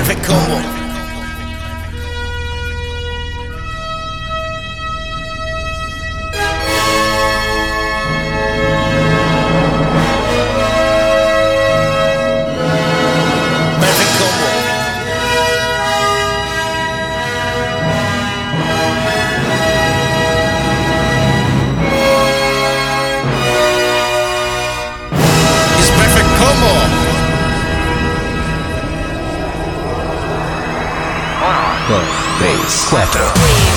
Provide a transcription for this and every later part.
Perfect combo. Cuatro.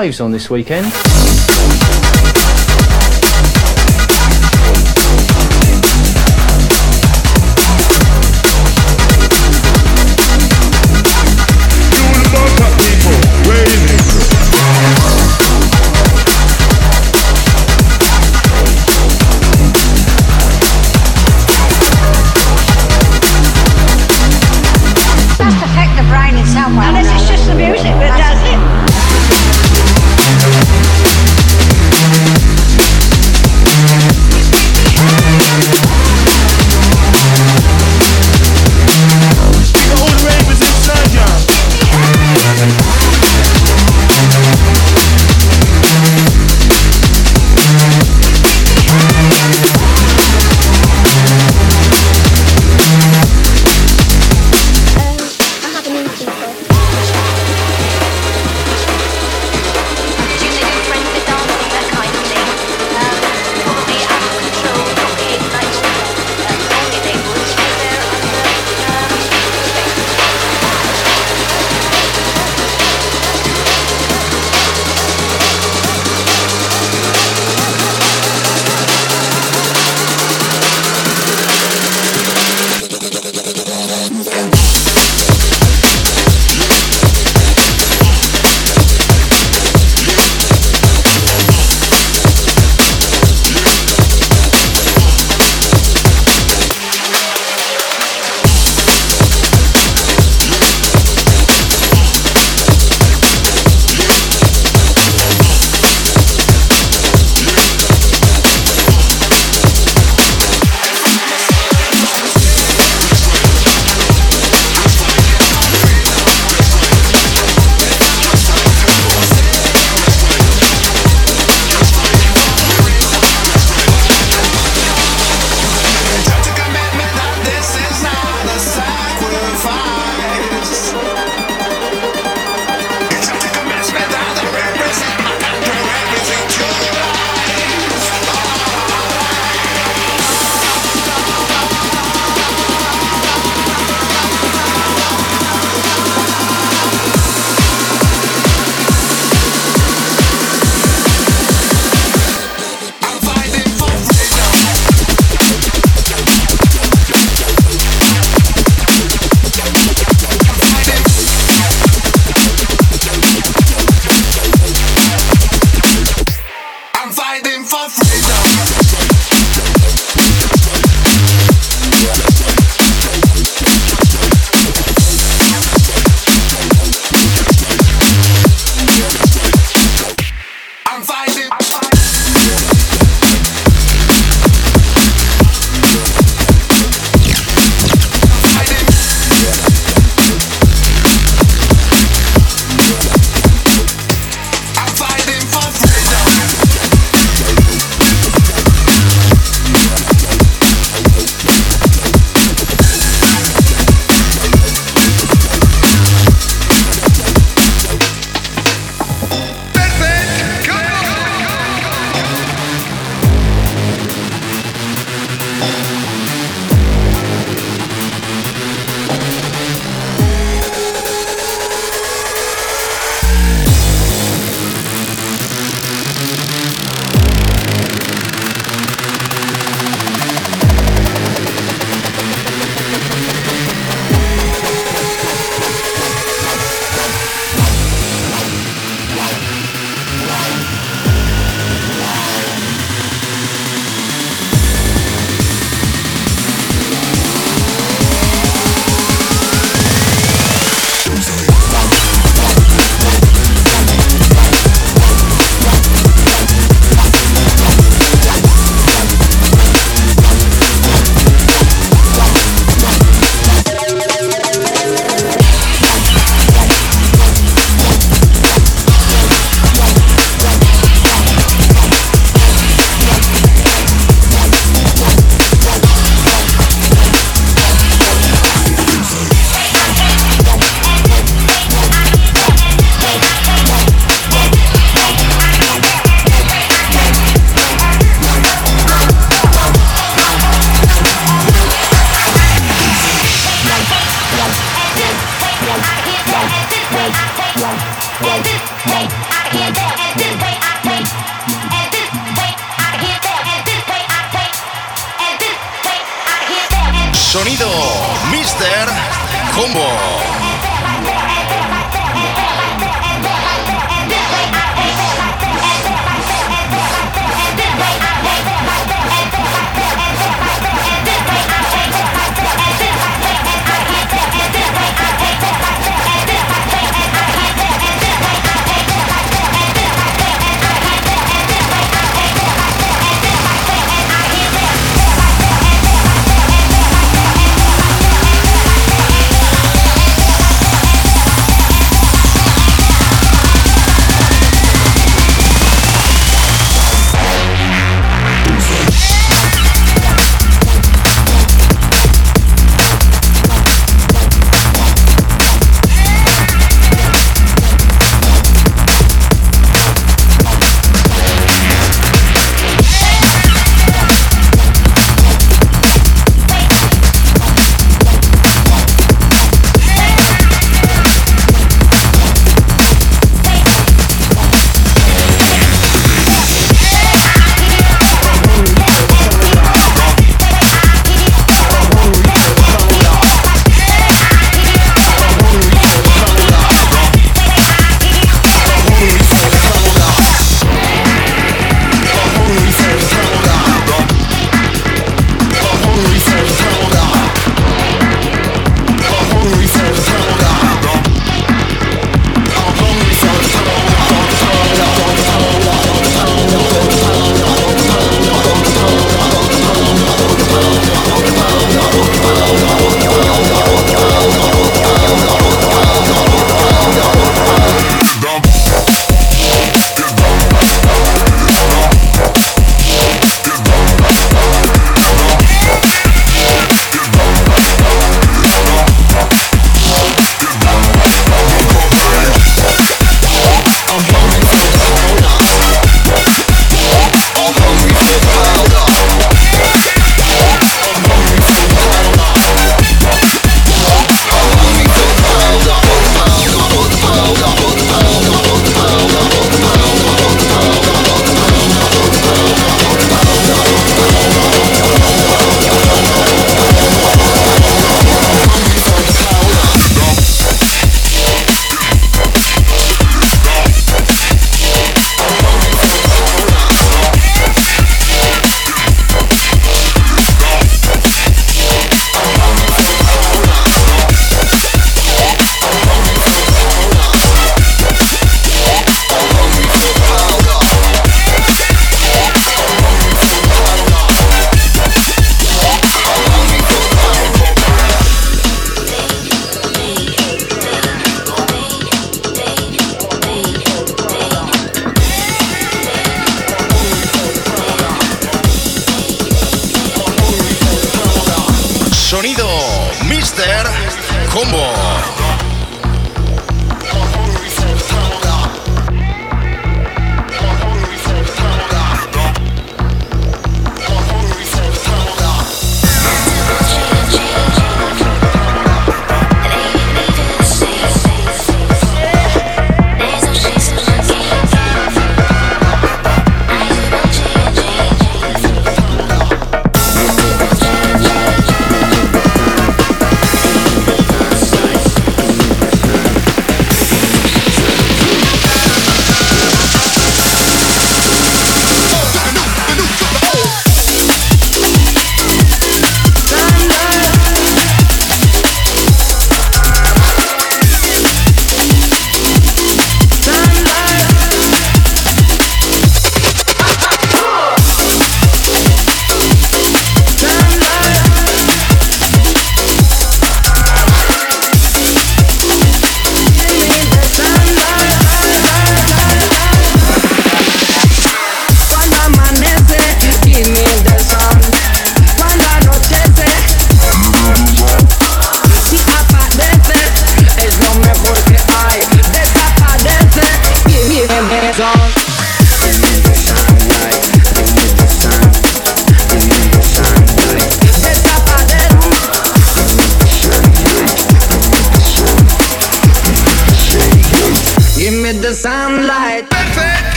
Raves on this weekend?